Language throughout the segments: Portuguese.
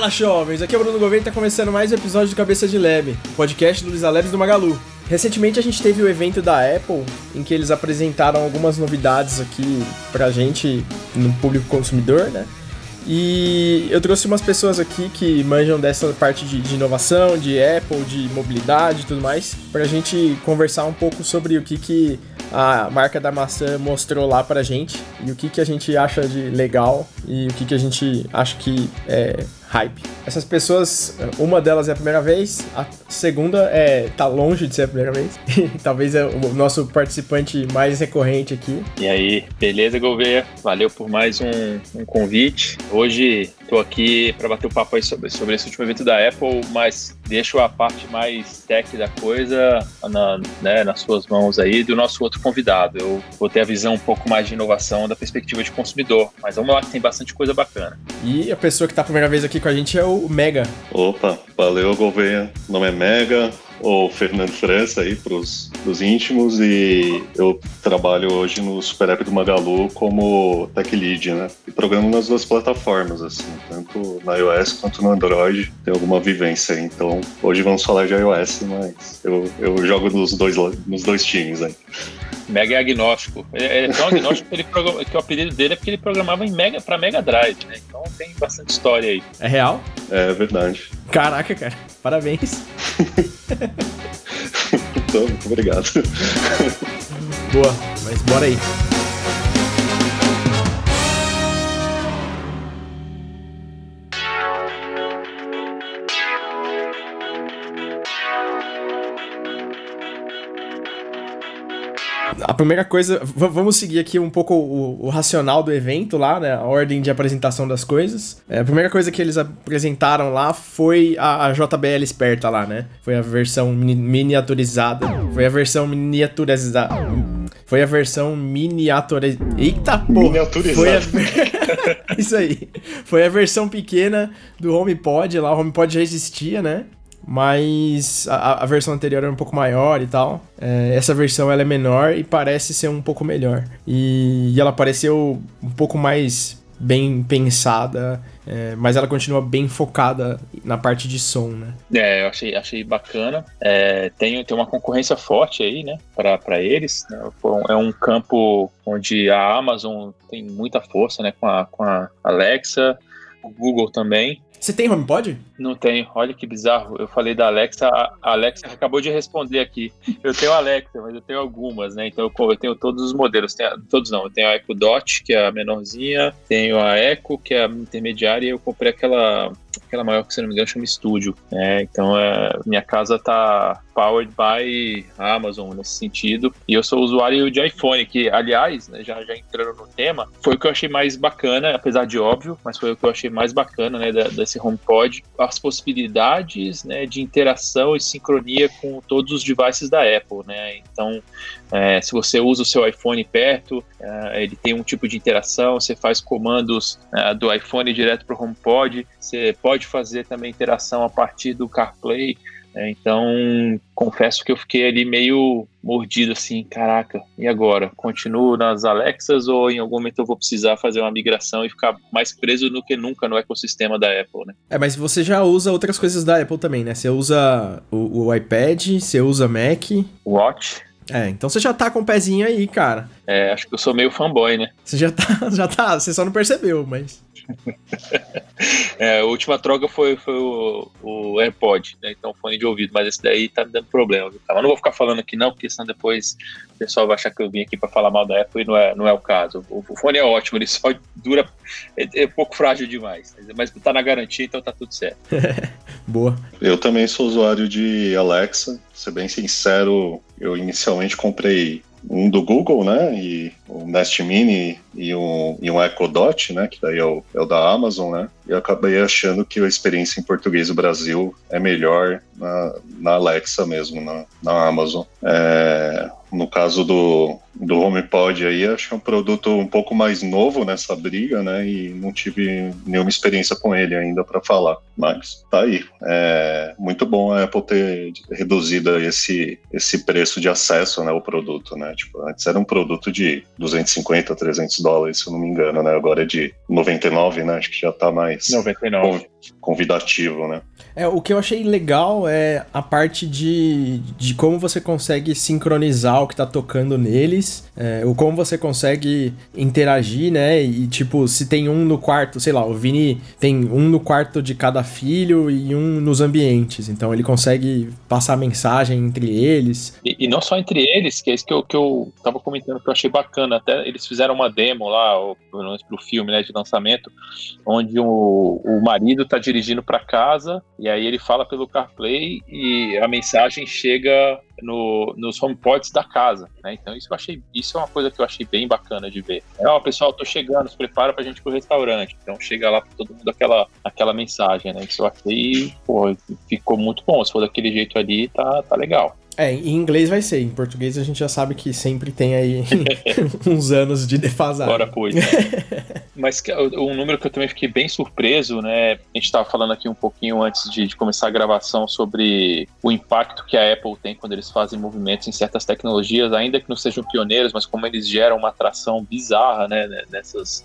Fala, jovens! Aqui é o Bruno Gouveia e tá começando mais um episódio do Cabeça de Lab, podcast do Luiz Aleves do Magalu. Recentemente a gente teve o evento da Apple, em que eles apresentaram algumas novidades aqui pra gente, no público consumidor, né? E eu trouxe umas pessoas aqui que manjam dessa parte de, de inovação, de Apple, de mobilidade e tudo mais, pra gente conversar um pouco sobre o que, que a marca da maçã mostrou lá pra gente e o que, que a gente acha de legal e o que, que a gente acha que é hype. Essas pessoas, uma delas é a primeira vez, a segunda é tá longe de ser a primeira vez. Talvez é o nosso participante mais recorrente aqui. E aí, beleza, Gouveia? Valeu por mais um, um convite. Hoje tô aqui para bater o um papo aí sobre, sobre esse último evento da Apple, mas deixo a parte mais tech da coisa na, né, nas suas mãos aí do nosso outro convidado. Eu vou ter a visão um pouco mais de inovação da perspectiva de consumidor, mas vamos lá que tem bastante coisa bacana. E a pessoa que tá a primeira vez aqui com a gente é o Mega. Opa, valeu, Gouveia. O nome é Mega, ou Fernando França aí pros, pros íntimos e eu trabalho hoje no Super App do Magalu como Tech Lead, né? E programo nas duas plataformas, assim, tanto na iOS quanto no Android, tem alguma vivência aí. Então, hoje vamos falar de iOS, mas eu, eu jogo nos dois, nos dois times aí. Mega é agnóstico. Ele é tão agnóstico que, ele que o apelido dele é porque ele programava em Mega para Mega Drive, né? Então tem bastante história aí. É real? É verdade. Caraca, cara. Parabéns. então, obrigado. Boa, mas bora aí. A primeira coisa, vamos seguir aqui um pouco o, o, racional do evento lá, né? A ordem de apresentação das coisas. É, a primeira coisa que eles apresentaram lá foi a, a JBL esperta lá, né? Foi a versão mini miniaturizada. Foi a versão miniaturizada. Foi a versão miniaturizada. Eita porra! Miniaturizada. A... Isso aí. Foi a versão pequena do HomePod lá. O HomePod já existia, né? Mas a, a, versão anterior era um pouco maior e tal. É, essa versão ela é menor e parece ser um pouco melhor. E, e ela pareceu um pouco mais bem pensada, é, mas ela continua bem focada na parte de som, né? É, eu achei, achei bacana. É, tem, tem uma concorrência forte aí, né, para eles. Né? É um campo onde a Amazon tem muita força, né, com a, com a Alexa, o Google também. Você tem HomePod? Não tenho. Olha que bizarro. Eu falei da Alexa, a Alexa acabou de responder aqui. Eu tenho a Alexa, mas eu tenho algumas, né? Então eu tenho todos os modelos. Tenho, todos não. Eu tenho a Echo Dot, que é a menorzinha. Tenho a Echo, que é a intermediária. E eu comprei aquela aquela maior que, se não me engano, chama Studio. Né? Então, é, minha casa tá powered by Amazon nesse sentido. E eu sou usuário de iPhone, que, aliás, né, já, já entrando no tema, foi o que eu achei mais bacana, apesar de óbvio, mas foi o que eu achei mais bacana né, desse HomePod. As possibilidades né, de interação e sincronia com todos os devices da Apple. Né? Então, é, se você usa o seu iPhone perto, é, ele tem um tipo de interação, você faz comandos é, do iPhone direto para o HomePod, você pode fazer também interação a partir do CarPlay. É, então, confesso que eu fiquei ali meio mordido assim, caraca, e agora? Continuo nas Alexas ou em algum momento eu vou precisar fazer uma migração e ficar mais preso do que nunca no ecossistema da Apple, né? É, mas você já usa outras coisas da Apple também, né? Você usa o, o iPad, você usa Mac. Watch. É, então você já tá com o pezinho aí, cara. É, acho que eu sou meio fanboy, né? Você já tá, já tá, você só não percebeu, mas. é, a última troca foi, foi o, o AirPod, né? Então fone de ouvido, mas esse daí tá me dando problema. Viu? Mas não vou ficar falando aqui não, porque senão depois o pessoal vai achar que eu vim aqui para falar mal da Apple e não é, não é o caso. O, o fone é ótimo, ele só dura, é, é pouco frágil demais, mas tá na garantia, então tá tudo certo. Boa. Eu também sou usuário de Alexa, ser bem sincero, eu inicialmente comprei um do Google, né? E o Nest Mini e um, e um Echo Dot, né? Que daí é o, é o da Amazon, né? E eu acabei achando que a experiência em português do Brasil é melhor na, na Alexa mesmo, na, na Amazon. É, no caso do, do HomePod aí, acho é um produto um pouco mais novo nessa briga, né? E não tive nenhuma experiência com ele ainda para falar. Mas tá aí. É muito bom a Apple ter reduzido esse, esse preço de acesso né, ao produto, né? Tipo, antes era um produto de 250, 300 dólares, se eu não me engano, né? Agora é de 99, né? Acho que já tá mais 99. Convidativo, né? É, o que eu achei legal é a parte de, de como você consegue sincronizar o que tá tocando neles, é, o como você consegue interagir, né? E tipo, se tem um no quarto, sei lá, o Vini tem um no quarto de cada filho e um nos ambientes. Então ele consegue passar mensagem entre eles. E, e não só entre eles, que é isso que eu, que eu tava comentando que eu achei bacana. Até eles fizeram uma demo lá, ou, pelo menos pro filme né, de lançamento, onde o, o marido tá dirigindo para casa e aí ele fala pelo CarPlay e a mensagem chega no, nos homepods da casa, né? Então isso eu achei, isso é uma coisa que eu achei bem bacana de ver. É, ó, pessoal, tô chegando, se prepara pra gente ir pro restaurante. Então chega lá pra todo mundo aquela, aquela mensagem, né? Isso eu achei, pô, ficou muito bom. Se for daquele jeito ali, tá, tá legal. É, em inglês vai ser. Em português a gente já sabe que sempre tem aí uns anos de defasagem. Bora, pois. Né? Mas um número que eu também fiquei bem surpreso, né? A gente estava falando aqui um pouquinho antes de, de, começar a gravação sobre o impacto que a Apple tem quando eles fazem movimentos em certas tecnologias, ainda que não sejam pioneiros, mas como eles geram uma atração bizarra, né? Nessas,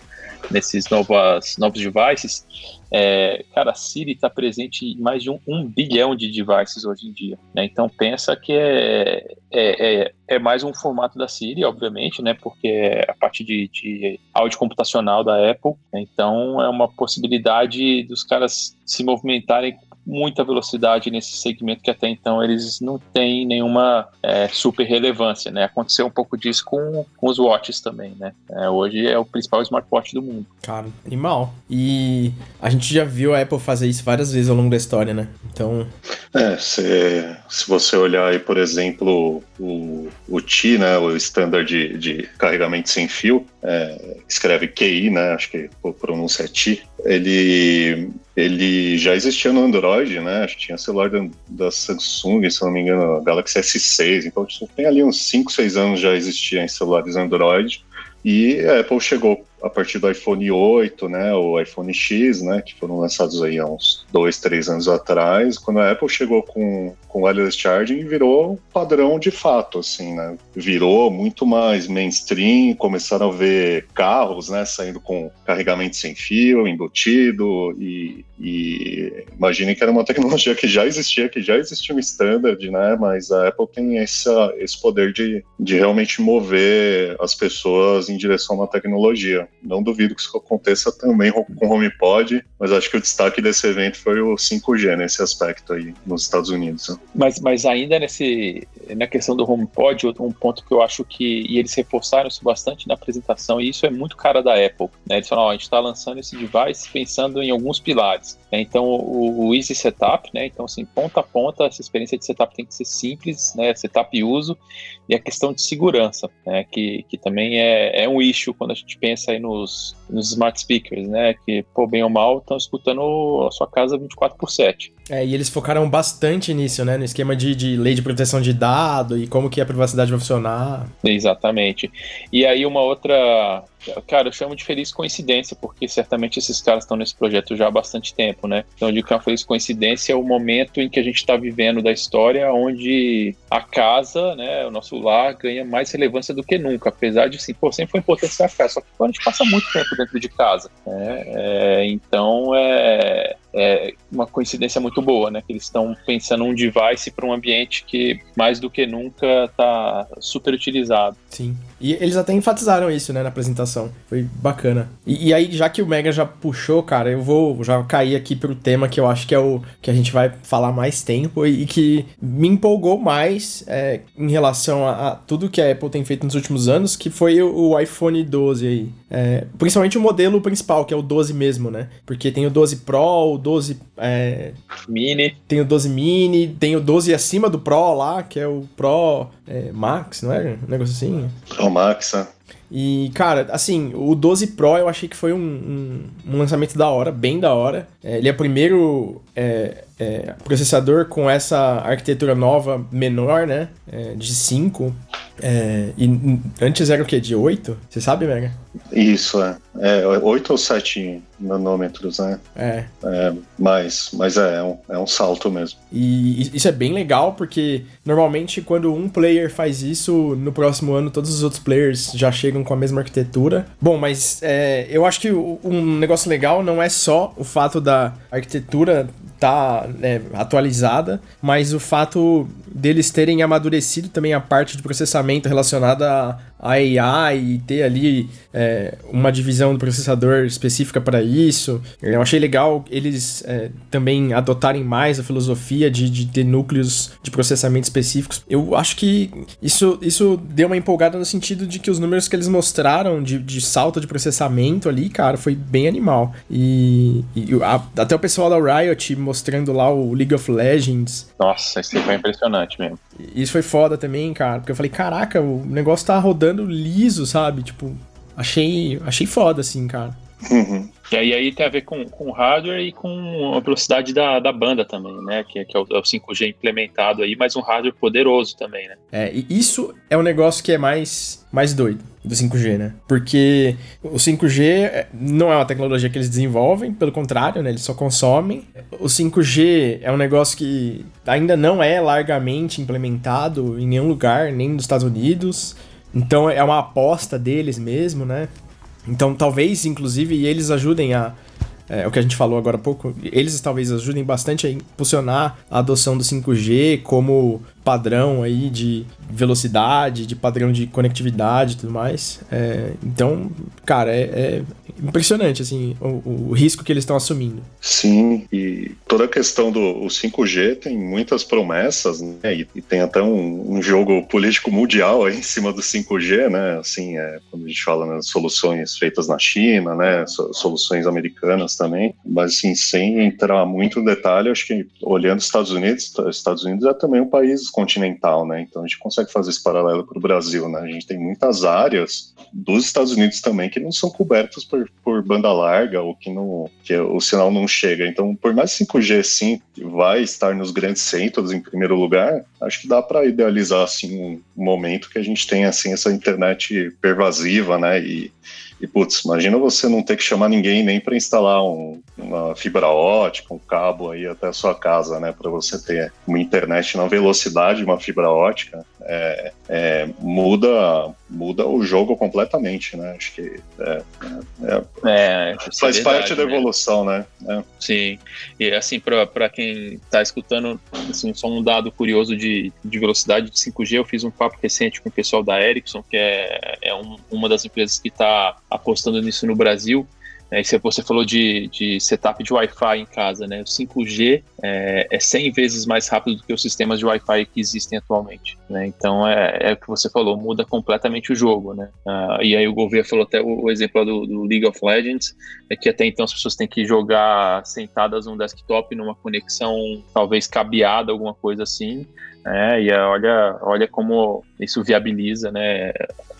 nesses novas, novos devices. É, cara, a Siri está presente em mais de um, um, bilhão de devices hoje em dia. Né? Então pensa que é, é, é, é, mais um formato da Siri, obviamente, né? Porque é a parte de, de áudio computacional da Apple. Né? Então é uma possibilidade dos caras se movimentarem muita velocidade nesse segmento que até então eles não têm nenhuma é, super relevância, né? Aconteceu um pouco disso com, com os watches também, né? É, hoje é o principal smartwatch do mundo. Cara, animal. E a gente já viu a Apple fazer isso várias vezes ao longo da história, né? Então... É, se, se você olhar aí, por exemplo, o, o TI, né? O standard de, de carregamento sem fio, é, escreve QI, né? Acho que a pronúncia é TI. Ele ele já existia no Android, né? Acho que tinha celular da, da, Samsung, se não me engano, Galaxy S6. Então tem ali uns 5, 6 anos já existia em celulares Android. E a Apple chegou a partir do iPhone 8, né, o iPhone X, né, que foram lançados aí há uns dois, três anos atrás, quando a Apple chegou com, com wireless charging, virou padrão de fato, assim, né, virou muito mais mainstream, começaram a ver carros, né, saindo com carregamento sem fio, embutido, e, e imaginem que era uma tecnologia que já existia, que já existia um standard, né, mas a Apple tem essa, esse poder de, de realmente mover as pessoas em direção a uma tecnologia. Não duvido que isso aconteça também com o HomePod, mas acho que o destaque desse evento foi o 5G nesse aspecto aí nos Estados Unidos. Né? Mas, mas ainda nesse, na questão do HomePod, um ponto que eu acho que, e eles reforçaram isso bastante na apresentação, e isso é muito cara da Apple, né? Eles falaram, ó, a gente está lançando esse device pensando em alguns pilares. Né? Então, o, o, Easy Setup, né? Então, assim, ponta a ponta, essa experiência de setup tem que ser simples, né? Setup e uso, e a questão de segurança, né? Que, que também é, é um issue quando a gente pensa aí nos, nos smart speakers, né? Que, pô, bem ou mal, estão escutando a sua casa 24 por 7. É, e eles focaram bastante nisso, né? No esquema de, de lei de proteção de dado e como que a privacidade vai funcionar. Exatamente. E aí uma outra cara, eu chamo de feliz coincidência, porque certamente esses caras estão nesse projeto já há bastante tempo, né? Então, eu digo que uma feliz coincidência é o momento em que a gente está vivendo da história, onde a casa, né, o nosso lar, ganha mais relevância do que nunca, apesar de, sim, pô, sempre foi importante a casa, só que a gente passa muito tempo dentro de casa, né? É, então, é, é uma coincidência muito boa, né? Que eles estão pensando um device para um ambiente que mais do que nunca está super utilizado. Sim. E eles até enfatizaram isso, né, na apresentação. Foi bacana. E, e, aí, já que o Mega já puxou, cara, eu vou já cair aqui pro tema que eu acho que é o que a gente vai falar mais tempo e, e que me empolgou mais é, em relação a, a, tudo que a Apple tem feito nos últimos anos, que foi o, o iPhone 12 aí. É, principalmente o modelo principal, que é o 12 mesmo, né? Porque tem o 12 Pro, o 12 é, Mini. Tem o 12 Mini, tem o 12 acima do Pro lá, que é o Pro é, Max, não é? Um negócio assim. Pro Max, né? E, cara, assim, o 12 Pro eu achei que foi um, um, um lançamento da hora, bem da hora. É, ele é o primeiro é, é, processador com essa arquitetura nova menor, né? É, de 5. É, e antes era o quê? De 8? Você sabe, Mega? Isso, é. É 8 ou 7 nanômetros, né? É. é mas, mas é, é um, é um salto mesmo. E isso é bem legal porque normalmente quando um player faz isso, no próximo ano todos os outros players já chegam com a mesma arquitetura. Bom, mas é, eu acho que um negócio legal não é só o fato da arquitetura tá né, atualizada, mas o fato deles terem amadurecido também a parte de processamento relacionada a AI e ter ali é, uma divisão do processador específica para isso. Eu achei legal eles é, também adotarem mais a filosofia de, de ter núcleos de processamento específicos. Eu acho que isso, isso deu uma empolgada no sentido de que os números que eles mostraram de, de salto de processamento ali, cara, foi bem animal. E, e a, até o pessoal da Riot mostrando lá o League of Legends. Nossa, isso foi impressionante mesmo. Isso foi foda também, cara, porque eu falei, caraca, o negócio tá rodando liso, sabe? Tipo, achei, achei foda, assim, cara. Uhum. E aí, aí tem a ver com, com hardware e com a velocidade da, da banda também, né? Que, que é, o, é o 5G implementado aí, mas um hardware poderoso também, né? É, e isso é um negócio que é mais, mais doido do 5G, né? Porque o 5G é, não é uma tecnologia que eles desenvolvem, pelo contrário, né? Eles só consomem. O 5G é um negócio que ainda não é largamente implementado em nenhum lugar, nem nos Estados Unidos. Então é uma aposta deles mesmo, né? Então talvez, inclusive, eles ajudem a. É, o que a gente falou agora há pouco, eles talvez ajudem bastante a impulsionar a adoção do 5G como padrão aí de velocidade, de padrão de conectividade e tudo mais. É, então, cara, é, é, impressionante, assim, o, o risco que eles estão assumindo. Sim, e toda a questão do 5G tem muitas promessas, né, e, e tem até um, um, jogo político mundial aí em cima do 5G, né, assim, é, quando a gente fala nas soluções feitas na China, né, soluções americanas também, mas assim, sem entrar muito no detalhe, acho que olhando os Estados Unidos, Estados Unidos é também um país continental, né? Então a gente consegue fazer esse paralelo para o Brasil, né? A gente tem muitas áreas dos Estados Unidos também que não são cobertas por, por banda larga ou que, não, que o sinal não chega. Então, por mais 5G sim vai estar nos grandes centros em primeiro lugar, acho que dá para idealizar assim um momento que a gente tem assim essa internet pervasiva, né? E e, putz, imagina você não ter que chamar ninguém nem para instalar um, uma fibra ótica, um cabo aí até a sua casa, né? Para você ter uma internet na velocidade de uma fibra ótica. É, é, muda, muda o jogo completamente, né? Acho que é, é, é faz parte da né? evolução, né? né? Sim. E assim, para quem está escutando, assim, só um dado curioso de, de velocidade de 5G, eu fiz um papo recente com o pessoal da Ericsson, que é, é um, uma das empresas que está apostando nisso no Brasil. É, se você falou de, de setup de Wi-Fi em casa, né? O 5G é, é 100 vezes mais rápido do que os sistemas de Wi-Fi que existem atualmente, né? Então é, é o que você falou, muda completamente o jogo, né? Ah, e aí o governo falou até o, o exemplo do, do, League of Legends, é que até então as pessoas têm que jogar sentadas num desktop numa conexão talvez cabeada, alguma coisa assim, né? E olha, olha como isso viabiliza, né?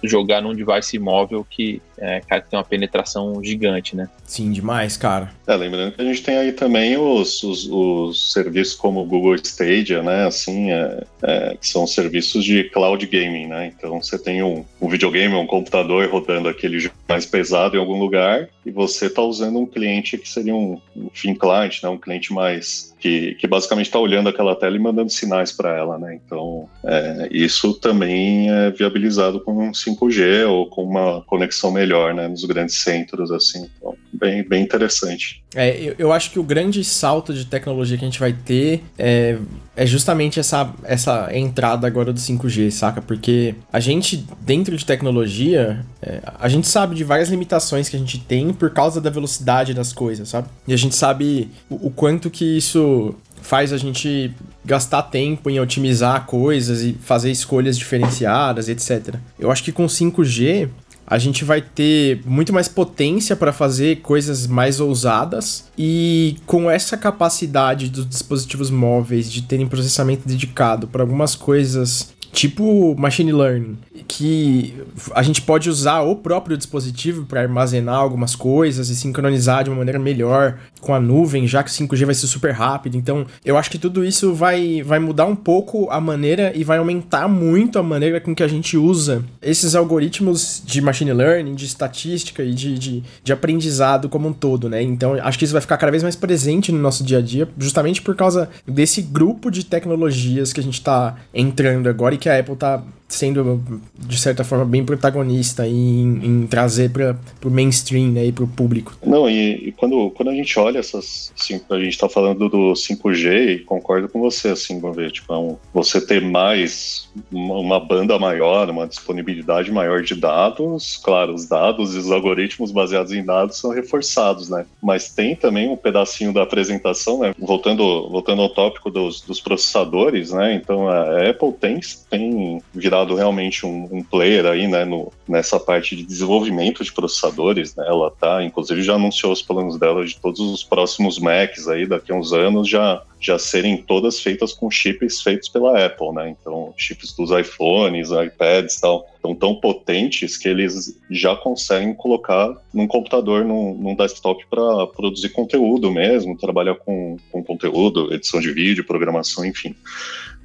Jogar num device móvel que, é, cara, tem uma penetração gigante, né? Sim, demais, cara. É, lembrando que a gente tem aí também os, os, os serviços como o Google Stadia, né? Assim, é, é, que são serviços de cloud gaming, né? Então você tem um, um videogame, um computador rodando aquele jogo mais pesado em algum lugar e você está usando um cliente que seria um, um client, né? Um cliente mais que, que basicamente está olhando aquela tela e mandando sinais para ela, né? Então, é, isso também é viabilizado com 5G ou com uma conexão melhor, né? Nos grandes centros, assim. Então, bem, bem interessante. É, eu, eu acho que o grande salto de tecnologia que a gente vai ter é, é justamente essa, essa entrada agora do 5G, saca? Porque a gente, dentro de tecnologia, é, a gente sabe de várias limitações que a gente tem por causa da velocidade das coisas, sabe? E a gente sabe o, o quanto que isso faz a gente gastar tempo em otimizar coisas e fazer escolhas diferenciadas, etc. Eu acho que com 5G a gente vai ter muito mais potência para fazer coisas mais ousadas e com essa capacidade dos dispositivos móveis de terem processamento dedicado para algumas coisas tipo machine learning, que a gente pode usar o próprio dispositivo para armazenar algumas coisas e sincronizar de uma maneira melhor com a nuvem, já que 5G vai ser super rápido. Então, eu acho que tudo isso vai, vai mudar um pouco a maneira e vai aumentar muito a maneira com que a gente usa esses algoritmos de machine learning, de estatística e de, de, de aprendizado como um todo, né? Então, acho que isso vai ficar cada vez mais presente no nosso dia a dia, justamente por causa desse grupo de tecnologias que a gente está entrando agora e que a Apple está sendo, de certa forma, bem protagonista em, em trazer para o mainstream né, e para o público. Não, e, e, quando, quando a gente olha essas. Assim, a gente está falando do 5G e concordo com você, assim, ver, tipo, é um, você ter mais, uma, uma, banda maior, uma disponibilidade maior de dados, claro, os dados e os algoritmos baseados em dados são reforçados, né? Mas tem também um pedacinho da apresentação, né? Voltando, voltando ao tópico dos, dos processadores, né? Então a Apple tem, tem virado virado realmente um, um player aí, né, no, nessa parte de desenvolvimento de processadores, né, ela tá, inclusive já anunciou os planos dela de todos os próximos Macs aí, daqui a uns anos, já, já serem todas feitas com chips feitos pela Apple, né, então chips dos iPhones, iPads e tal, estão tão potentes que eles já conseguem colocar num computador, num, num desktop para produzir conteúdo mesmo, trabalhar com, com conteúdo, edição de vídeo, programação, enfim.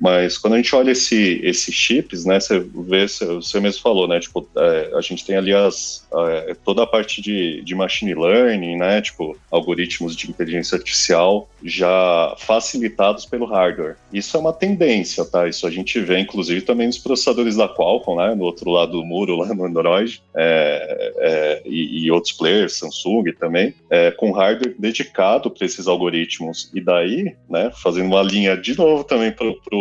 Mas quando a gente olha esse, esses chips, né, você vê, você mesmo falou, né, tipo, é, a gente tem ali as, é, toda a parte de, de machine learning, né, tipo, algoritmos de inteligência artificial já facilitados pelo hardware. Isso é uma tendência, tá? Isso a gente vê, inclusive, também nos processadores da Qualcomm, né, no outro lado do muro, lá no Android, é, é, e, e, outros players, Samsung também, é, com hardware dedicado para esses algoritmos. E daí, né, fazendo uma linha de novo também para para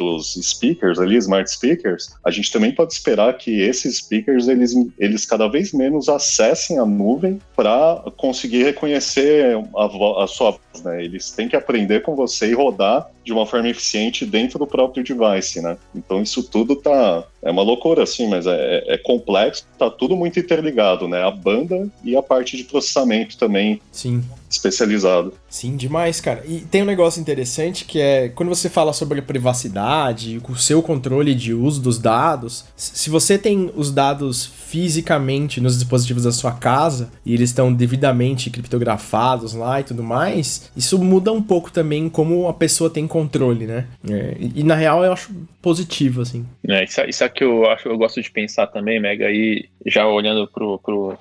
os speakers ali, smart speakers, a gente também pode esperar que esses speakers eles, eles cada vez menos acessem a nuvem para conseguir reconhecer a, a sua voz, né? Eles têm que aprender com você e rodar de uma forma eficiente dentro do próprio device, né? Então isso tudo tá é uma loucura assim, mas é, é complexo, tá tudo muito interligado, né? A banda e a parte de processamento também. Sim especializado. Sim, demais, cara. E tem um negócio interessante que é quando você fala sobre a privacidade, o seu controle de uso dos dados, se você tem os dados fisicamente nos dispositivos da sua casa e eles estão devidamente criptografados lá e tudo mais, isso muda um pouco também como a pessoa tem controle, né? É, e, e, na real eu acho positivo, assim. É, isso, isso é que eu acho, eu gosto de pensar também, Mega, aí já olhando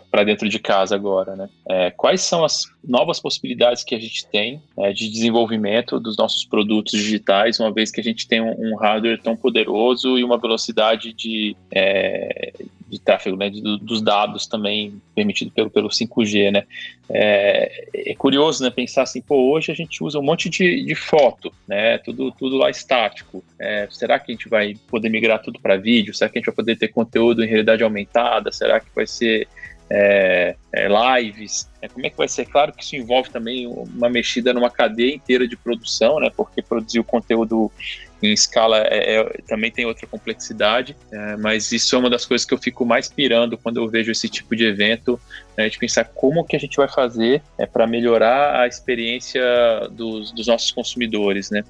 para dentro de casa agora, né? É, quais são as novas possibilidades que a gente tem né, de desenvolvimento dos nossos produtos digitais, uma vez que a gente tem um, um hardware tão poderoso e uma velocidade de, é, de tráfego, né, de, dos dados também permitido pelo, pelo 5G, né? É, é, curioso, né, pensar assim, pô, hoje a gente usa um monte de, de foto, né, tudo, tudo lá estático. É, será que a gente vai poder migrar tudo para vídeo? Será que a gente vai poder ter conteúdo em realidade aumentada? Será que vai ser é, é, lives, né? como é que vai ser? Claro que isso envolve também uma mexida numa cadeia inteira de produção, né? Porque produzir o conteúdo em escala é, é, também tem outra complexidade, é, mas isso é uma das coisas que eu fico mais pirando quando eu vejo esse tipo de evento, né, de pensar como que a gente vai fazer é, para melhorar a experiência dos, dos nossos consumidores, né?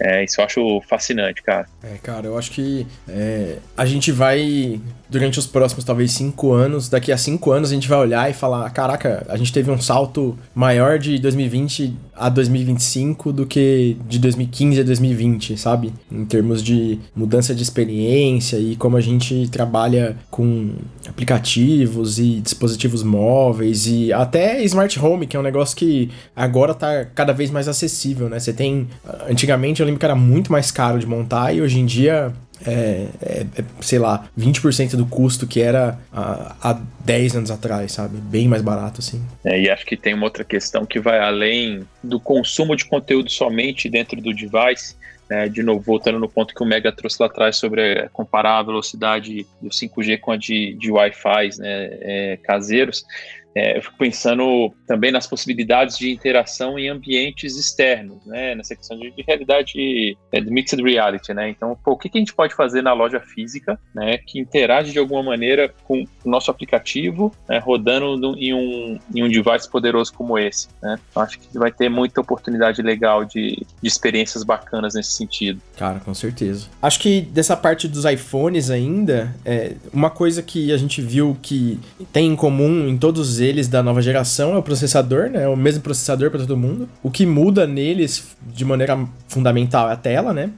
É, isso eu acho fascinante, cara. É, cara, eu acho que é, a gente vai, durante os próximos talvez cinco anos, daqui a cinco anos a gente vai olhar e falar, caraca, a gente teve um salto maior de 2020 a 2025 do que de 2015 a 2020, sabe? Em termos de mudança de experiência e como a gente trabalha com aplicativos e dispositivos móveis e até smart home, que é um negócio que agora tá cada vez mais acessível, né? Você tem. Antigamente eu lembro que era muito mais caro de montar e hoje em dia é, é, é, sei lá, 20% do custo que era há, há 10 anos atrás, sabe? Bem mais barato, assim. É, e acho que tem uma outra questão que vai além do consumo de conteúdo somente dentro do device. Né? De novo, voltando no ponto que o Mega trouxe lá atrás sobre é, comparar a velocidade do 5G com a de, de Wi-Fi né? É, caseiros. É, eu fico pensando também nas possibilidades de interação em ambientes externos, né? Nessa questão de, de realidade, é, de mixed reality, né? Então, pô, o que, que, a gente pode fazer na loja física, né? Que interage de alguma maneira com o nosso aplicativo, né, rodando no, em, um, em um device poderoso como esse, né? Então, acho que vai ter muita oportunidade legal de, de experiências bacanas nesse sentido. Cara, com certeza. Acho que dessa parte dos iPhones ainda, é, uma coisa que a gente viu que tem em comum em todos eles da nova geração é o processador, né? É o mesmo processador para todo mundo. O que muda neles de maneira fundamental é a tela, né?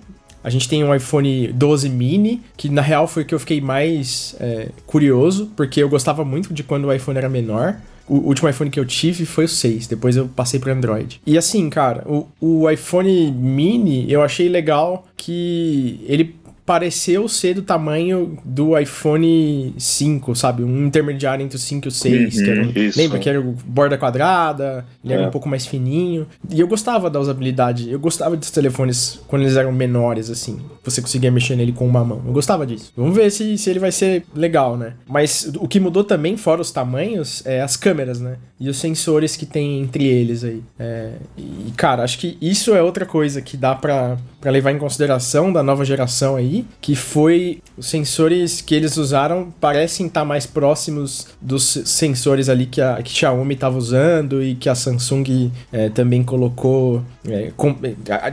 A gente tem um iPhone 12 mini, que na real foi que eu fiquei mais é, curioso, porque eu gostava muito de quando o iPhone era menor. O último iPhone que eu tive foi o 6, depois eu passei para Android. E assim, cara, o, o iPhone mini eu achei legal que ele pareceu ser do tamanho do iPhone 5, sabe? Um intermediário entre o 5 e o 6. Uhum, que era, lembra que era borda quadrada, ele é. era um pouco mais fininho. E eu gostava da usabilidade. Eu gostava dos telefones quando eles eram menores, assim. Você conseguia mexer nele com uma mão. Eu gostava disso. Vamos ver se, se ele vai ser legal, né? Mas o que mudou também, fora os tamanhos, é as câmeras, né? E os sensores que tem entre eles aí. É, e, cara, acho que isso é outra coisa que dá pra, pra levar em consideração da nova geração aí que foi os sensores que eles usaram parecem estar mais próximos dos sensores ali que a que Xiaomi estava usando e que a Samsung é, também colocou, é, com,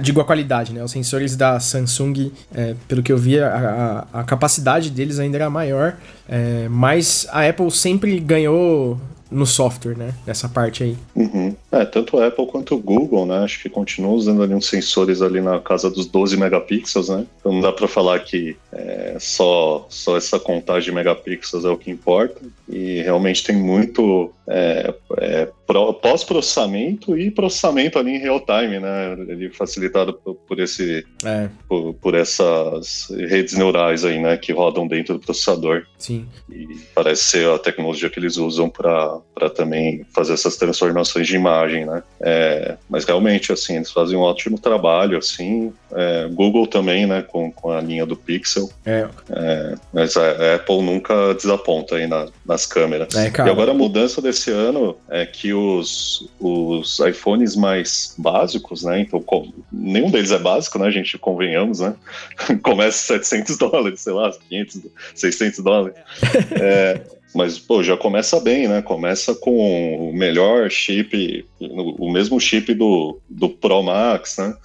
digo a qualidade, né? Os sensores da Samsung, é, pelo que eu vi, a, a, a, capacidade deles ainda era maior, é, mas a Apple sempre ganhou no software, né? Nessa parte aí. Uhum. É, tanto a Apple quanto o Google, né? Acho que continuam usando ali uns sensores ali na casa dos 12 megapixels, né? Então não dá para falar que é, só, só essa contagem de megapixels é o que importa. E realmente tem muito é, é, pós-processamento e processamento ali em real time, né? Ele facilitado por, por esse é. por, por, essas redes neurais aí, né? Que rodam dentro do processador. Sim. E parece ser a tecnologia que eles usam para também fazer essas transformações de imagem, né? É, mas realmente, assim, eles fazem um ótimo trabalho, assim. É, Google também, né? Com, com a linha do Pixel. É. é mas a Apple nunca desaponta aí na, nas câmeras. É, e agora a mudança desse ano é que os, os iPhones mais básicos, né? Então, nenhum deles é básico, né? A gente convenhamos, né? Começa 700 dólares, sei lá, 500, 600 dólares. É, mas, pô, já começa bem, né? Começa com o melhor chip, o mesmo chip do, do Pro Max, né?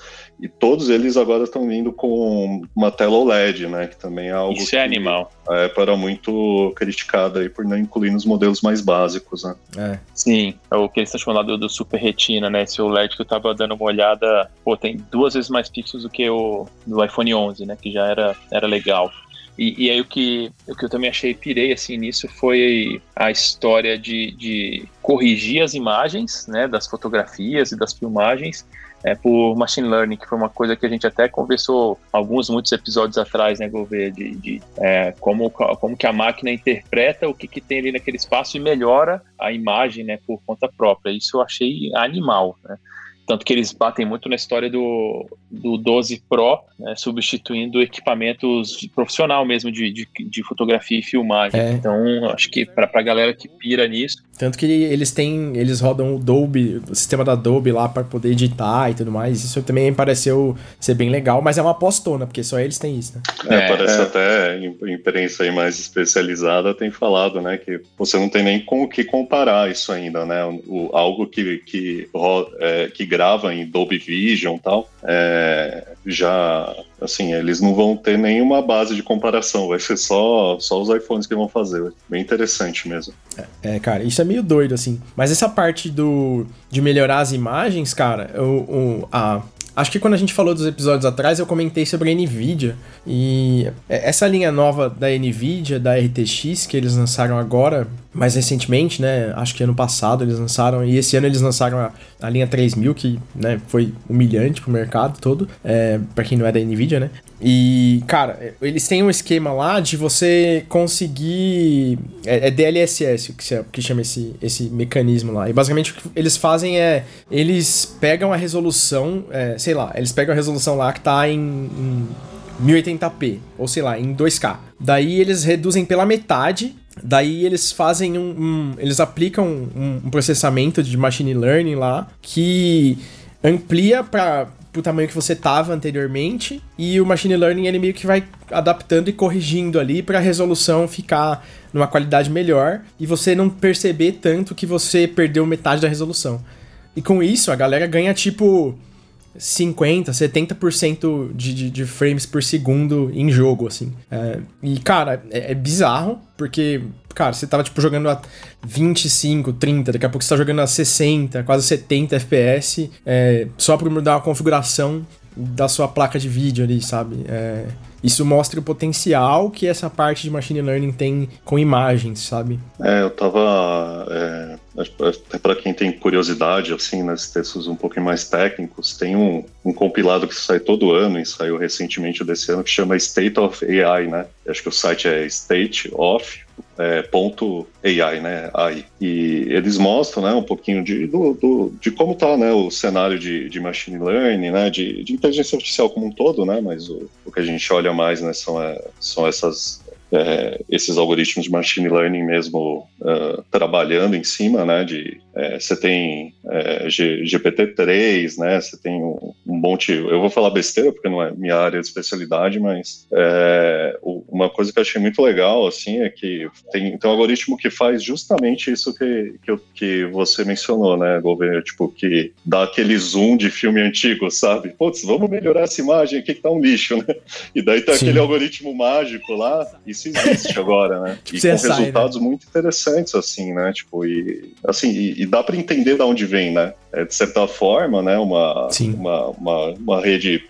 E todos eles agora estão vindo com uma tela OLED, né? Que também é algo Isso é animal. A Apple era muito criticada aí por não incluir nos modelos mais básicos, né? É. Sim, é o que eles estão chamando do Super Retina, né? Esse OLED que eu tava dando uma olhada, pô, tem duas vezes mais pixels do que o do iPhone 11, né? Que já era, era legal. E, e, aí o que, o que eu também achei pirei assim nisso foi a história de, de corrigir as imagens, né, das fotografias e das filmagens é, por machine learning, que foi uma coisa que a gente até conversou alguns, muitos episódios atrás, né, Gouveia, de, de é, como, como que a máquina interpreta o que, que tem ali naquele espaço e melhora a imagem, né, por conta própria. Isso eu achei animal, né? Tanto que eles batem muito na história do, do 12 Pro, né, substituindo equipamentos profissional mesmo de, de, de, fotografia e filmagem. É. Então, acho que para a galera que pira nisso. Tanto que eles têm, eles rodam o Dolby, o sistema da Adobe lá para poder editar e tudo mais. Isso também pareceu ser bem legal, mas é uma postona, porque só eles têm isso, né? É, é parece é. até imprensa aí mais especializada tem falado, né, que você não tem nem com o que comparar isso ainda, né? O, algo que, que, é, que grava em Dolby Vision e tal, é, já, assim, eles não vão ter nenhuma base de comparação, vai ser só, só os iPhones que vão fazer. Bem interessante mesmo. É, é, cara, isso é meio doido, assim. Mas essa parte do de melhorar as imagens, cara, o, o, a, Acho que quando a gente falou dos episódios atrás, eu comentei sobre a Nvidia. E essa linha nova da Nvidia, da RTX, que eles lançaram agora, mais recentemente, né? Acho que ano passado eles lançaram, e esse ano eles lançaram a, a linha 3000, que né, foi humilhante pro mercado todo, é, para quem não é da Nvidia, né? E, cara, eles têm um esquema lá de você conseguir. É, é DLSS que, se, que chama esse, esse mecanismo lá. E basicamente o que eles fazem é. Eles pegam a resolução, é, sei lá, eles pegam a resolução lá que tá em, em 1080p, ou sei lá, em 2K. Daí eles reduzem pela metade Daí eles fazem um. um eles aplicam um, um, processamento de machine learning lá que amplia para o tamanho que você tava anteriormente e o machine learning ele meio que vai adaptando e corrigindo ali para a resolução ficar numa qualidade melhor e você não perceber tanto que você perdeu metade da resolução. E com isso a galera ganha tipo 50, 70% de, de, de frames por segundo em jogo, assim. É, e, cara, é, é, bizarro, porque, cara, você tava, tipo, jogando a 25, 30, daqui a pouco você tá jogando a 60, quase 70 FPS, é, só por mudar a configuração da sua placa de vídeo ali, sabe? É, isso mostra o potencial que essa parte de machine learning tem com imagens, sabe? É, eu tava. É, até para quem tem curiosidade, assim, nesses textos um pouquinho mais técnicos, tem um, um, compilado que sai todo ano e saiu recentemente desse ano que chama State of AI, né? Acho que o site é State of é, ponto AI, né? AI. E eles mostram, né, um pouquinho de, do, do, de como está, né, o cenário de, de machine learning, né, de, de inteligência artificial como um todo, né? Mas o, o que a gente olha mais, né, são, é, são essas é, esses algoritmos de machine learning mesmo uh, trabalhando em cima, né, de é, você tem é, GPT-3, né, você tem um, um, monte, eu vou falar besteira porque não é minha área de especialidade, mas é, uma coisa que eu achei muito legal, assim, é que tem, tem um algoritmo que faz justamente isso que, que, que você mencionou, né, governo, tipo, que dá aquele zoom de filme antigo, sabe? Putz, vamos melhorar essa imagem aqui que tá um lixo, né? E daí tem Sim. aquele algoritmo mágico lá, isso existe agora, né? Tipo, e com sai, resultados né? muito interessantes, assim, né? Tipo, e assim, e, e dá para entender de onde vem, né? É, de certa forma, né? Uma, uma, uma, uma, rede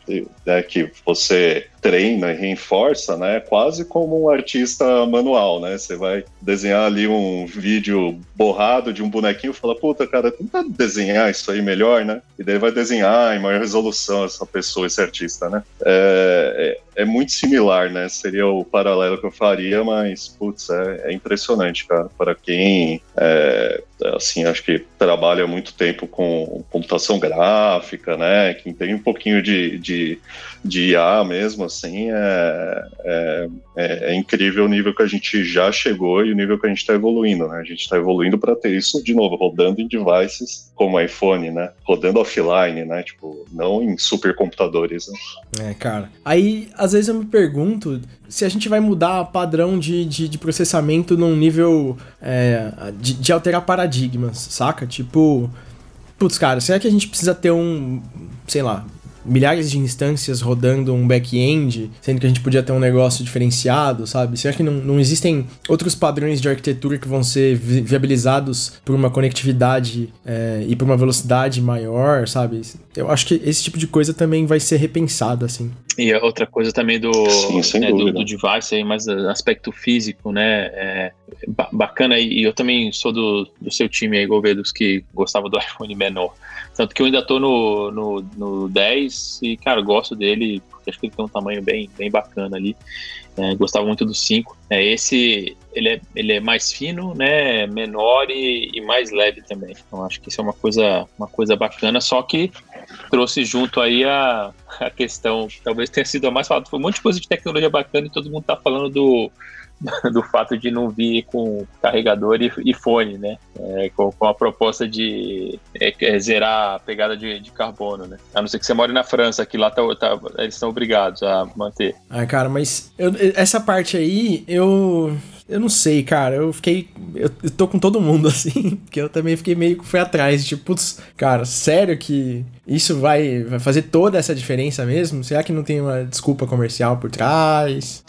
né, que você treina e reforça, né? Quase como um artista manual, né? Você vai desenhar ali um vídeo borrado de um bonequinho e fala, puta, cara, tenta desenhar isso aí melhor, né? E daí vai desenhar em maior resolução essa pessoa, esse artista, né? É, é, é muito similar, né? Seria o paralelo que eu faria, mas, putz, é, é impressionante, cara. Para quem, é, assim, acho que trabalha muito tempo com computação gráfica, né? Quem tem um pouquinho de, de, de IA mesmo, assim, é, é, é, é, incrível o nível que a gente já chegou e o nível que a gente está evoluindo, né? A gente está evoluindo para ter isso, de novo, rodando em devices como iPhone, né? Rodando offline, né? Tipo, não em supercomputadores, né? É, cara. Aí, às vezes eu me pergunto se a gente vai mudar padrão de, de, de processamento num nível é, de, de alterar paradigmas, saca? Tipo, putz, cara, será que a gente precisa ter um, sei lá, milhares de instâncias rodando um back-end, sendo que a gente podia ter um negócio diferenciado, sabe? Será que não, não existem outros padrões de arquitetura que vão ser vi viabilizados por uma conectividade é, e por uma velocidade maior, sabe? Eu acho que esse tipo de coisa também vai ser repensado, assim. E outra coisa também do, Sim, né, do, do, device, aí, mais aspecto físico, né? É bacana, e eu também sou do, do seu time aí, Goverdos, que gostava do iPhone menor. Tanto que eu ainda tô no, no, no 10 e, cara, gosto dele, porque acho que ele tem um tamanho bem, bem bacana ali. É, gostava muito do 5. É, esse ele é, ele é mais fino, né, menor e, e, mais leve também. Então acho que isso é uma coisa, uma coisa bacana, só que trouxe junto aí a, a questão, talvez tenha sido a mais falada. Foi um monte de coisa de tecnologia bacana e todo mundo tá falando do, do fato de não vir com carregador e, e fone, né? É, com, com, a proposta de é, é, zerar a pegada de, de, carbono, né? A não ser que você more na França, que lá tá, tá, eles são obrigados a manter. Ah, cara, mas eu, essa parte aí, eu eu não sei, cara. Eu fiquei. Eu, eu tô com todo mundo, assim. Porque eu também fiquei meio que fui atrás. Tipo, putz, cara, sério que isso vai, vai fazer toda essa diferença mesmo? Será que não tem uma desculpa comercial por trás?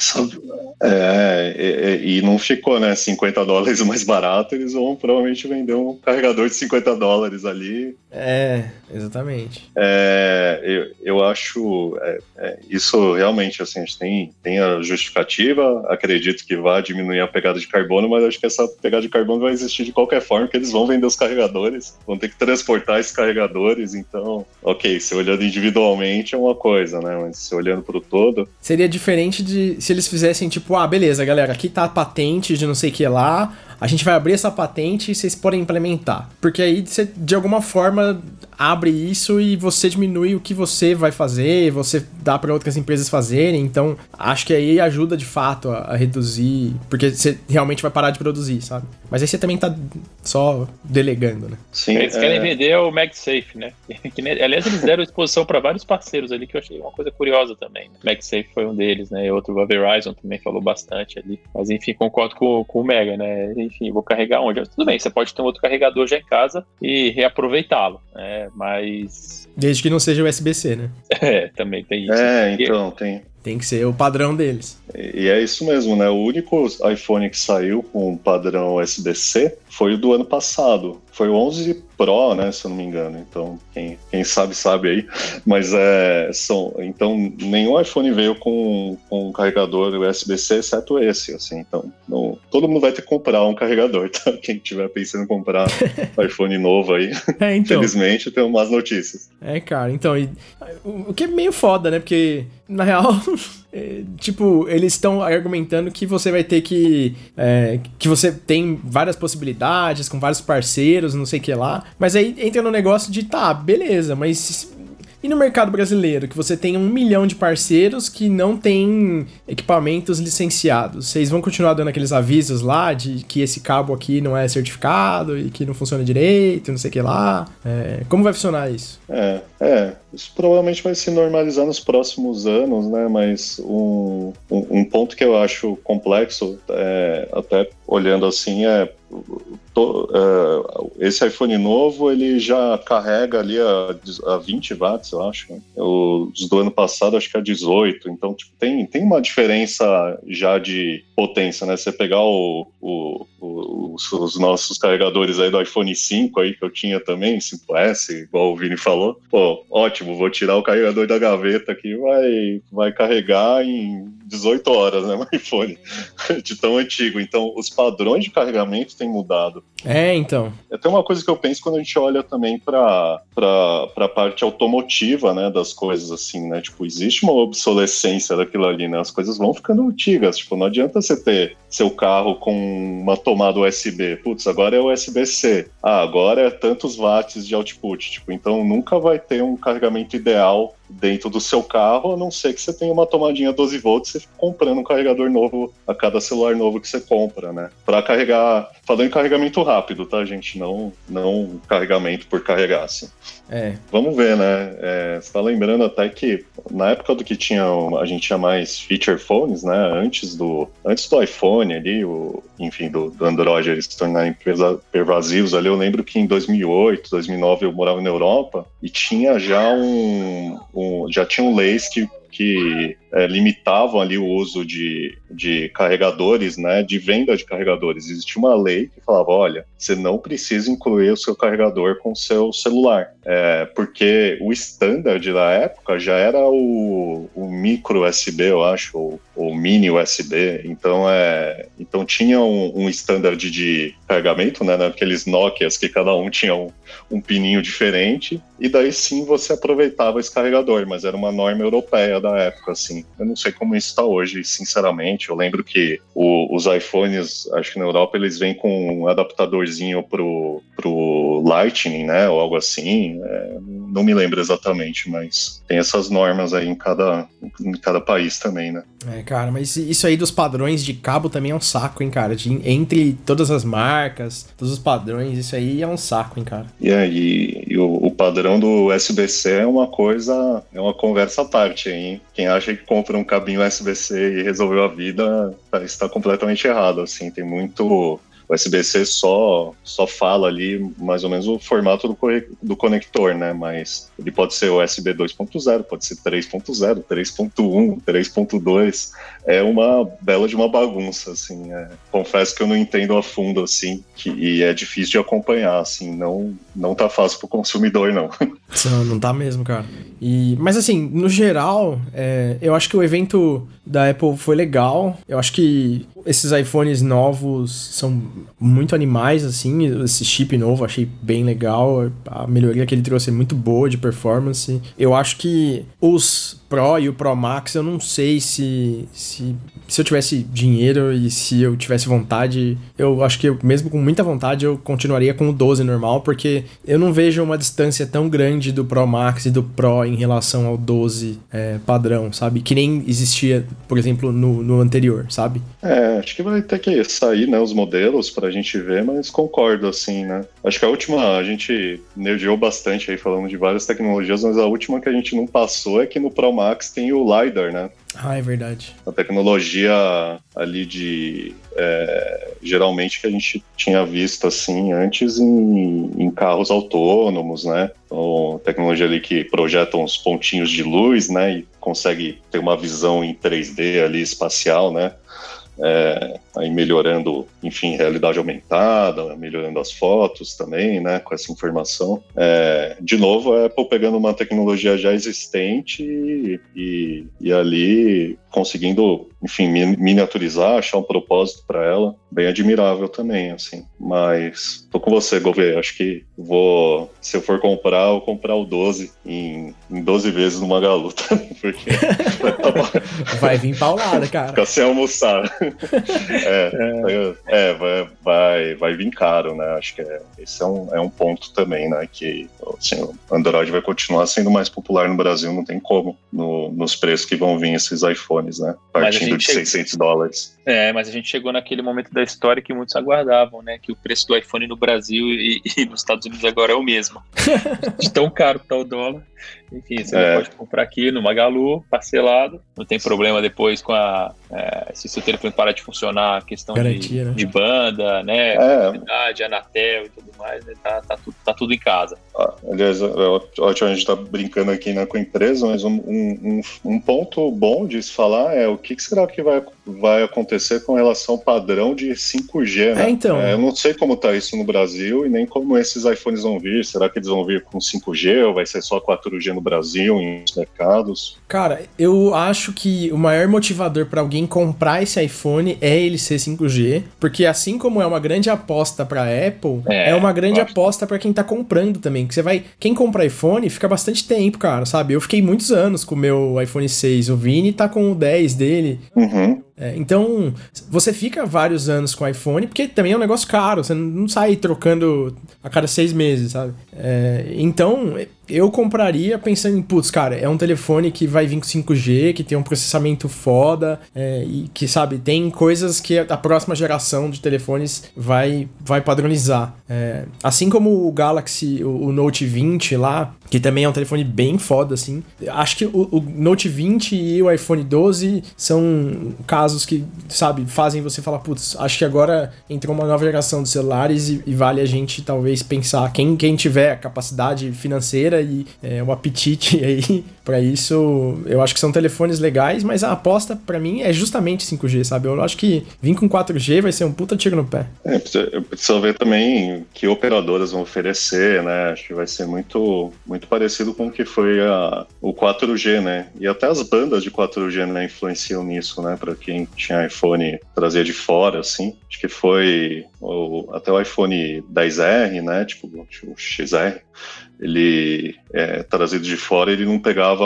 É, e, e, não ficou, né? 50 dólares mais barato, eles vão provavelmente vender um carregador de 50 dólares ali. É, exatamente. É, eu, eu acho é, é, isso realmente, assim, a gente tem, tem a justificativa, acredito que vai diminuir a pegada de carbono, mas acho que essa pegada de carbono vai existir de qualquer forma, que eles vão vender os carregadores, vão ter que transportar esses carregadores, então, ok, se olhando individualmente é uma coisa, né? Mas se olhando para o todo. Seria diferente de se eles fizessem tipo, ah, beleza, galera, aqui tá a patente de não sei o que lá, a gente vai abrir essa patente e vocês podem implementar. Porque aí você, de alguma forma, abre isso e você diminui o que você vai fazer, você dá para outras empresas fazerem. Então, acho que aí ajuda de fato a, a, reduzir, porque você realmente vai parar de produzir, sabe? Mas aí você também tá só delegando, né? Sim. Eles é... querem vender o MagSafe, né? aliás, eles deram exposição para vários parceiros ali que eu achei uma coisa curiosa também. Né? MagSafe foi um deles, né? Outro, a Verizon também falou bastante ali. Mas enfim, concordo com, com o Mega, né? Enfim, vou carregar onde? Tudo bem, você pode ter um outro carregador já em casa e reaproveitá-lo, né? Mas. Desde que não seja USB-C, né? É, também tem isso. É, então, tem. Tem que ser o padrão deles. E é isso mesmo, né? O único iPhone que saiu com padrão USB-C foi o do ano passado. Foi o 11 Pro, né? Se eu não me engano. Então, quem, quem sabe, sabe aí. Mas é. São, então, nenhum iPhone veio com, com um carregador USB-C, exceto esse, assim. Então, não, todo mundo vai ter que comprar um carregador, tá? Quem tiver pensando em comprar iPhone novo aí. É, então. Felizmente, tem umas notícias. É, cara. Então, e, o que é meio foda, né? Porque, na real. É, tipo, eles estão argumentando que você vai ter que. É, que você tem várias possibilidades com vários parceiros, não sei o que lá. Mas aí entra no negócio de tá, beleza, mas e no mercado brasileiro, que você tem um milhão de parceiros que não tem equipamentos licenciados, vocês vão continuar dando aqueles avisos lá de que esse cabo aqui não é certificado e que não funciona direito, não sei o que lá? É, como vai funcionar isso? É, é. Isso provavelmente vai se normalizar nos próximos anos, né? Mas um, um, um ponto que eu acho complexo, é, até olhando assim, é to, uh, esse iPhone novo ele já carrega ali a, a 20 watts, eu acho. Né? Os do ano passado acho que é 18. Então tipo, tem, tem uma diferença já de potência, né? Você pegar o, o, o, os, os, nossos carregadores aí do iPhone 5 aí que eu tinha também, 5S, igual o Vini falou, pô, ótimo, vou tirar o carregador da gaveta aqui, vai, vai carregar em 18 horas, né? O iPhone de tão antigo. Então os padrões de carregamento têm mudado. É, então. É até uma coisa que eu penso quando a gente olha também para a parte automotiva, né, das coisas assim, né? Tipo, existe uma obsolescência daquilo ali, né? As coisas vão ficando antigas. Tipo, não adianta você ter seu carro com uma tomada USB. Putz, agora é USB-C. Ah, agora é tantos watts de output. Tipo, então nunca vai ter um carregamento ideal dentro do seu carro, a não ser que você tenha uma tomadinha 12 volts, você fica comprando um carregador novo a cada celular novo que você compra, né? Para carregar, falando em carregamento rápido, tá, gente? Não, não carregamento por carregar, assim. É. Vamos ver, né? É, você tá lembrando até que na época do que tinha, a gente tinha mais feature phones, né? Antes do, antes do iPhone ali, o, enfim, do, do Android eles se tornarem pervasivos ali, eu lembro que em 2008, 2009 eu morava na Europa e tinha já um, um já tinham leis que que é, limitavam ali o uso de, de carregadores, né, de venda de carregadores. Existia uma lei que falava, olha, você não precisa incluir o seu carregador com o seu celular, é, porque o standard da época já era o, o micro USB, eu acho, ou, ou mini USB. Então, é, então tinha um, um standard de carregamento, né, naqueles Nokias que cada um tinha um, um pininho diferente, e daí sim você aproveitava esse carregador, mas era uma norma europeia da época, assim. Eu não sei como isso está hoje, sinceramente. Eu lembro que o, os iPhones, acho que na Europa, eles vêm com um adaptadorzinho pro, pro Lightning, né? Ou algo assim. É, não me lembro exatamente, mas tem essas normas aí em cada, em cada país também, né? É, cara, mas isso aí dos padrões de cabo também é um saco, hein, cara? De, entre todas as marcas, todos os padrões, isso aí é um saco, hein, cara? E aí, e o, o padrão do USB-C é uma coisa, é uma conversa à parte, hein? Quem acha que compra um cabinho USB-C e resolveu a vida tá, está completamente errado, assim. Tem muito o USB-C só, só fala ali mais ou menos o formato do, do conector, né? Mas ele pode ser USB 2.0, pode ser 3.0, 3.1, 3.2. É uma bela de uma bagunça, assim. É. Confesso que eu não entendo a fundo, assim, que, e é difícil de acompanhar, assim. Não, não tá fácil pro consumidor, não. Não, não tá mesmo, cara. E, mas assim, no geral, é, eu acho que o evento da Apple foi legal. Eu acho que esses iPhones novos são muito animais, assim. Esse chip novo achei bem legal. A melhoria que ele trouxe é muito boa de performance. Eu acho que os Pro e o Pro Max, eu não sei se, se, se eu tivesse dinheiro e se eu tivesse vontade, eu acho que eu, mesmo com muita vontade eu continuaria com o 12 normal, porque eu não vejo uma distância tão grande do Pro Max e do Pro em relação ao 12 é, padrão, sabe? Que nem existia, por exemplo, no, no anterior, sabe? É, acho que vai ter que sair, né, os modelos pra gente ver, mas concordo, assim, né? Acho que a última, a gente nerdeou bastante aí falando de várias tecnologias, mas a última que a gente não passou é que no Pro Max tem o LiDAR, né? Ah, é verdade. A tecnologia ali de. É, geralmente que a gente tinha visto assim antes em, em carros autônomos, né? Então, tecnologia ali que projeta uns pontinhos de luz, né? E consegue ter uma visão em 3D ali espacial, né? É, aí melhorando, enfim, realidade aumentada, melhorando as fotos também, né, com essa informação. É, de novo, a Apple pegando uma tecnologia já existente e, e, e ali conseguindo, enfim, miniaturizar, achar um propósito para ela, bem admirável também, assim. Mas tô com você, Gouveia, acho que vou, se eu for comprar, eu comprar o 12 em, em 12 vezes no Magalu também, porque vai vir paulada, cara. Ficar sem almoçar. é, é. é, vai, vai, vai vir caro, né? Acho que é, esse é um, é um ponto também, né? Que assim, o Android vai continuar sendo mais popular no Brasil, não tem como, no, nos preços que vão vir esses iPhones né? Partindo de 600 dólares. É, mas a gente chegou naquele momento da história que muitos aguardavam, né? Que o preço do iPhone no Brasil e, e nos Estados Unidos agora é o mesmo. de tão caro que tá o dólar. Enfim, você é. pode comprar aqui no Magalu, parcelado. Não tem problema depois com a. É, se seu telefone parar de funcionar, a questão Garantia, de, né? de, banda, né? É. Anatel e tudo mais, né? Tá, tá, tudo, tá tudo em casa. Ah, aliás, é ótimo, a gente tá brincando aqui né, com a empresa, mas um, um, um ponto bom de se falar é o que, que será que vai, vai acontecer com relação ao padrão de 5G, né? É, então. É, eu não sei como tá isso no Brasil e nem como esses iPhones vão vir. Será que eles vão vir com 5G ou vai ser só 4G no Brasil, em mercados? Cara, eu acho que o maior motivador para alguém comprar esse iPhone é ele ser 5G, porque assim como é uma grande aposta para Apple, é, é, uma grande aposta para quem tá comprando também, que você vai, quem compra iPhone fica bastante tempo, cara, sabe? Eu fiquei muitos anos com o meu iPhone 6, o Vini tá com o 10 dele. Uhum. É, então, você fica vários anos com iPhone, porque também é um negócio caro, você não sai trocando a cada seis meses, sabe? É, então, eu compraria pensando em, putz, cara, é um telefone que vai vir com 5G, que tem um processamento foda, é, e que, sabe, tem coisas que a próxima geração de telefones vai, vai padronizar. É, assim como o Galaxy, o, o, Note 20 lá, que também é um telefone bem foda, assim. Acho que o, o Note 20 e o iPhone 12 são casos que, sabe, fazem você falar, putz, acho que agora entrou uma nova geração de celulares e, e vale a gente talvez pensar, quem, quem tiver a capacidade financeira e é, o apetite aí para isso. Eu acho que são telefones legais, mas a aposta para mim é justamente 5G, sabe? Eu acho que vir com 4G vai ser um puta tiro no pé. É, eu preciso ver também que operadoras vão oferecer, né? Acho que vai ser muito, muito parecido com o que foi a, o 4G, né? E até as bandas de 4G, né, influenciam nisso, né? Para quem tinha iPhone trazia de fora, assim. Acho que foi o, até o iPhone 10R, né? Tipo o XR ele é, trazido de fora, ele não pegava,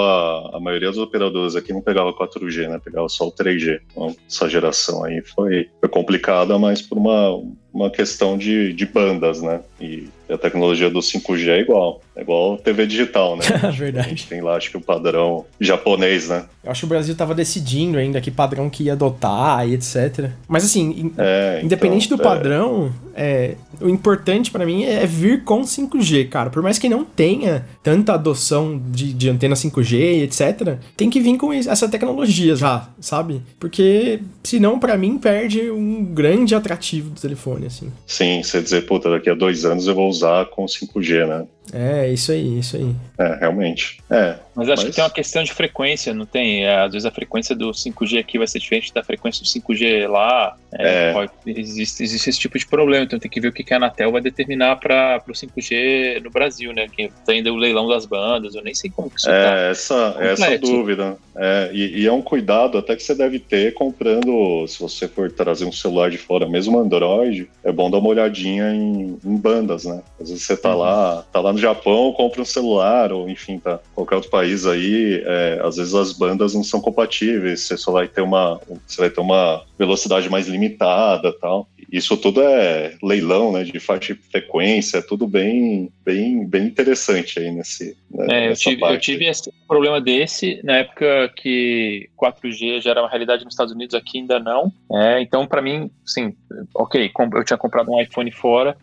a maioria dos operadores aqui não pegava 4G, né? Pegava só o 3G. Então, essa geração aí foi, foi complicada, mas por uma, uma questão de, de bandas, né? E a tecnologia do 5G é igual. É igual TV digital, né? Verdade. A gente tem lá, acho que o padrão japonês, né? Eu acho que o Brasil tava decidindo ainda que padrão que ia adotar e etc. Mas assim, é, independente então, do é. padrão, é, o importante para mim é vir com 5G, cara. Por mais que não tenha tanta adoção de, de antena 5G e etc., tem que vir com essa tecnologia já, sabe? Porque senão, para mim, perde um grande atrativo do telefone, assim. Sim, você dizer, puta, daqui a dois anos eu vou usar com 5G, né? É, isso aí, isso aí. É, realmente. É. Mas acho mas... que tem uma questão de frequência, não tem? É, às vezes a frequência do 5G aqui vai ser diferente da frequência do 5G lá. É, é. Pode, existe, existe esse tipo de problema, então tem que ver o que a Anatel vai determinar para o 5G no Brasil, né? Que tá ainda o leilão das bandas, eu nem sei como que isso é, tá. Essa, essa dúvida. É, e, e, é um cuidado até que você deve ter comprando, se você for trazer um celular de fora, mesmo Android, é bom dar uma olhadinha em, em bandas, né? Às vezes você tá uhum. lá, tá lá no Japão, compra um celular, ou enfim, tá, qualquer outro país aí, é, às vezes as bandas não são compatíveis, você só vai ter uma, você vai ter uma velocidade mais limitada tal. Isso tudo é leilão, né, de faixa de frequência, tudo bem, bem, bem interessante aí nesse. Né, é, eu tive, eu tive esse problema desse na época que 4G já era uma realidade nos Estados Unidos, aqui ainda não. É, então, para mim, sim, ok, eu tinha comprado um iPhone fora,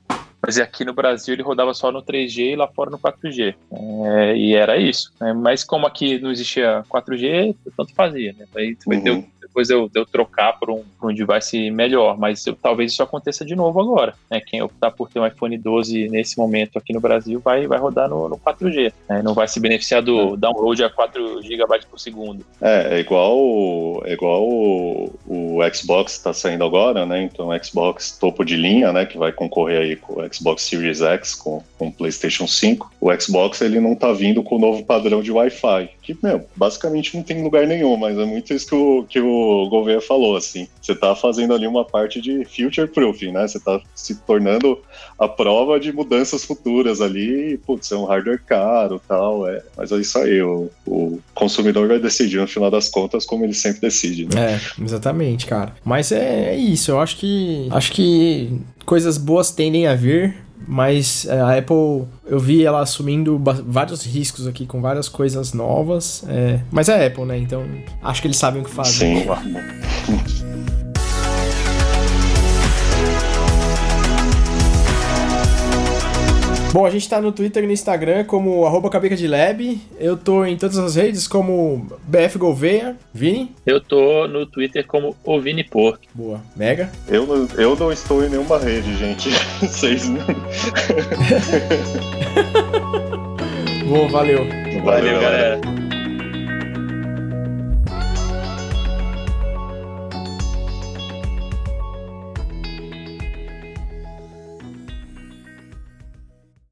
mas aqui no Brasil ele rodava só no 3G e lá fora no 4G. É, e era isso. Né? Mas como aqui não existia 4G, tanto fazia. Né? Aí uhum. deu, depois eu, eu trocar por um, por um device melhor. Mas eu, talvez isso aconteça de novo agora. Né? Quem optar por ter um iPhone 12 nesse momento aqui no Brasil vai, vai rodar no, no 4G. Né? Não vai se beneficiar do é. download a 4 GB por segundo. É, é igual, é igual o, o Xbox está saindo agora, né? Então o Xbox topo de linha, né? Que vai concorrer aí com o Xbox Series X com, com o PlayStation 5. O Xbox ele não tá vindo com o novo padrão de Wi-Fi, que, meu, basicamente não tem lugar nenhum, mas é muito isso que o, que o governo falou, assim. Você tá fazendo ali uma parte de future proofing, né? Você tá se tornando a prova de mudanças futuras ali, putz, é um hardware caro tal, é. Mas é isso aí, o, o consumidor vai decidir no final das contas como ele sempre decide, né? É, exatamente, cara. Mas é, é isso, eu acho que acho que coisas boas tendem a vir, mas é, a Apple, eu vi ela assumindo vários riscos aqui com várias coisas novas. É, mas é a Apple, né? Então acho que eles sabem o que fazem. Sim. Bom, a gente tá no Twitter e no Instagram como arroba de Lab. Eu tô em todas as redes como BF Gouveia. Vini? Eu tô no Twitter como o Vini Porto. Boa. Mega? Eu não, eu não estou em nenhuma rede, gente. Vocês não. Boa, valeu. Valeu, valeu galera.